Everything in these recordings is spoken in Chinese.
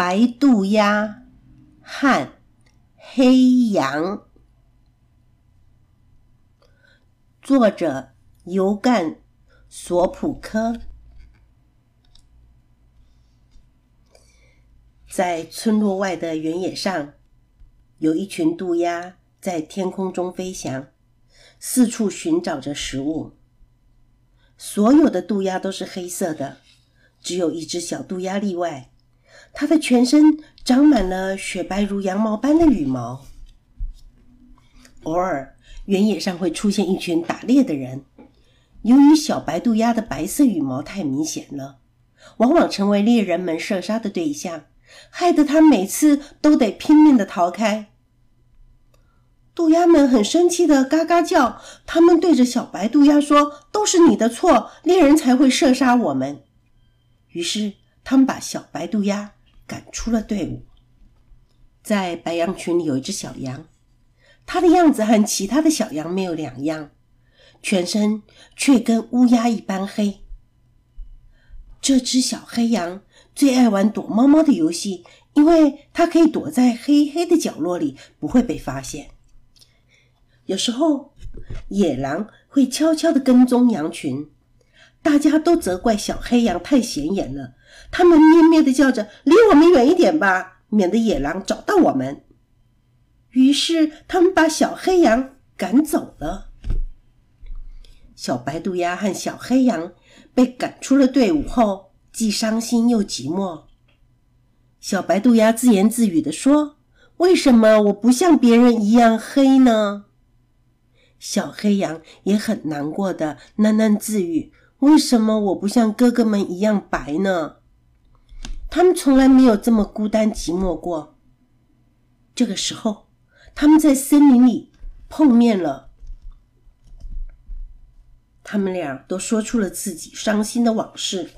白渡鸦和黑羊，作者尤干·索普科。在村落外的原野上，有一群渡鸦在天空中飞翔，四处寻找着食物。所有的渡鸦都是黑色的，只有一只小渡鸦例外。它的全身长满了雪白如羊毛般的羽毛。偶尔，原野上会出现一群打猎的人。由于小白渡鸦的白色羽毛太明显了，往往成为猎人们射杀的对象，害得它每次都得拼命的逃开。渡鸦们很生气的嘎嘎叫，他们对着小白渡鸦说：“都是你的错，猎人才会射杀我们。”于是，他们把小白渡鸦。赶出了队伍，在白羊群里有一只小羊，它的样子和其他的小羊没有两样，全身却跟乌鸦一般黑。这只小黑羊最爱玩躲猫猫的游戏，因为它可以躲在黑黑的角落里，不会被发现。有时候，野狼会悄悄地跟踪羊群，大家都责怪小黑羊太显眼了。他们咩咩的叫着：“离我们远一点吧，免得野狼找到我们。”于是，他们把小黑羊赶走了。小白渡鸦和小黑羊被赶出了队伍后，既伤心又寂寞。小白渡鸦自言自语的说：“为什么我不像别人一样黑呢？”小黑羊也很难过的喃喃自语：“为什么我不像哥哥们一样白呢？”他们从来没有这么孤单寂寞过。这个时候，他们在森林里碰面了。他们俩都说出了自己伤心的往事。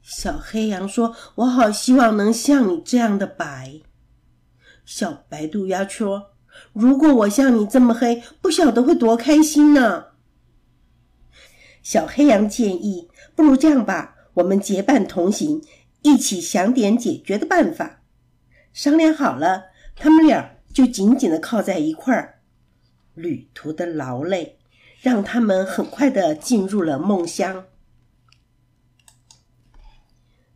小黑羊说：“我好希望能像你这样的白。”小白渡鸦说：“如果我像你这么黑，不晓得会多开心呢。”小黑羊建议：“不如这样吧，我们结伴同行。”一起想点解决的办法，商量好了，他们俩就紧紧的靠在一块儿。旅途的劳累让他们很快的进入了梦乡。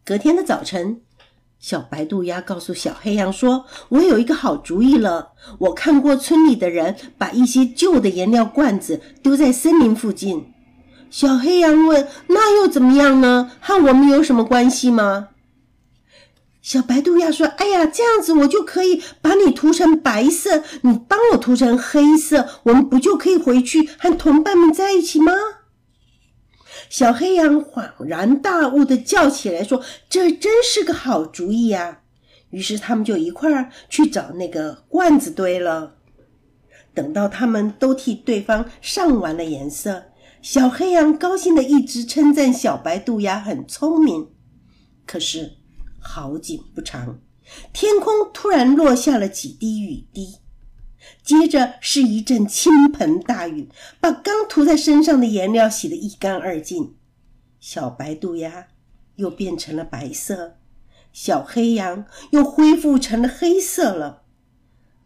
隔天的早晨，小白渡鸦告诉小黑羊说：“我有一个好主意了。我看过村里的人把一些旧的颜料罐子丢在森林附近。”小黑羊问：“那又怎么样呢？和我们有什么关系吗？”小白渡鸦说：“哎呀，这样子我就可以把你涂成白色，你帮我涂成黑色，我们不就可以回去和同伴们在一起吗？”小黑羊恍然大悟的叫起来说：“这真是个好主意呀！”于是他们就一块儿去找那个罐子堆了。等到他们都替对方上完了颜色，小黑羊高兴的一直称赞小白兔鸭很聪明。可是。好景不长，天空突然落下了几滴雨滴，接着是一阵倾盆大雨，把刚涂在身上的颜料洗得一干二净。小白兔鸭又变成了白色，小黑羊又恢复成了黑色了。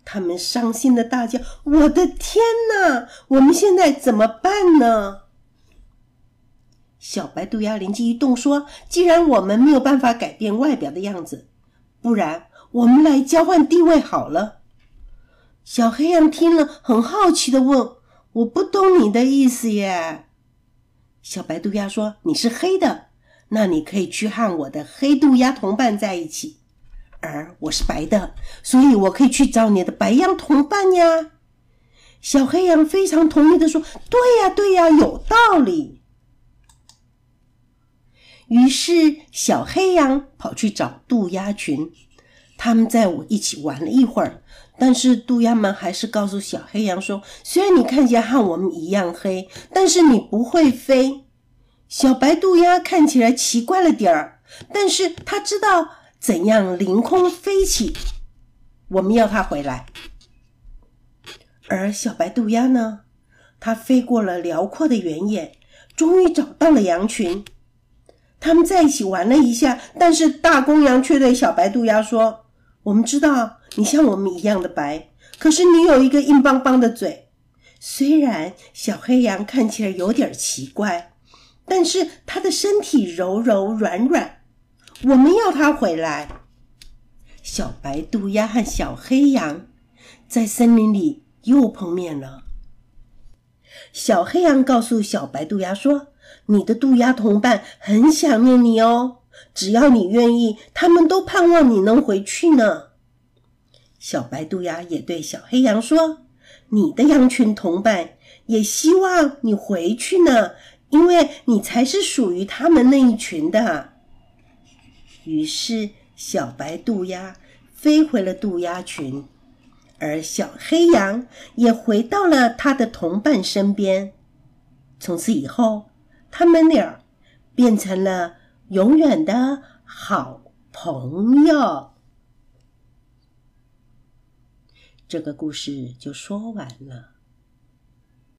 他们伤心的大叫：“我的天哪！我们现在怎么办呢？”小白渡鸦灵机一动，说：“既然我们没有办法改变外表的样子，不然我们来交换地位好了。”小黑羊听了，很好奇的问：“我不懂你的意思耶？”小白渡鸦说：“你是黑的，那你可以去和我的黑渡鸦同伴在一起；而我是白的，所以我可以去找你的白羊同伴呀。”小黑羊非常同意的说：“对呀，对呀，有道理。”于是，小黑羊跑去找渡鸦群，他们在我一起玩了一会儿。但是，渡鸦们还是告诉小黑羊说：“虽然你看起来和我们一样黑，但是你不会飞。”小白渡鸦看起来奇怪了点儿，但是他知道怎样凌空飞起。我们要它回来。而小白渡鸦呢？它飞过了辽阔的原野，终于找到了羊群。他们在一起玩了一下，但是大公羊却对小白渡鸦说：“我们知道你像我们一样的白，可是你有一个硬邦邦的嘴。虽然小黑羊看起来有点奇怪，但是它的身体柔柔软软。我们要它回来。”小白渡鸦和小黑羊在森林里又碰面了。小黑羊告诉小白渡鸦说：“你的渡鸦同伴很想念你哦，只要你愿意，他们都盼望你能回去呢。”小白渡鸦也对小黑羊说：“你的羊群同伴也希望你回去呢，因为你才是属于他们那一群的。”于是。小白渡鸦飞回了渡鸦群，而小黑羊也回到了它的同伴身边。从此以后，他们俩变成了永远的好朋友。这个故事就说完了。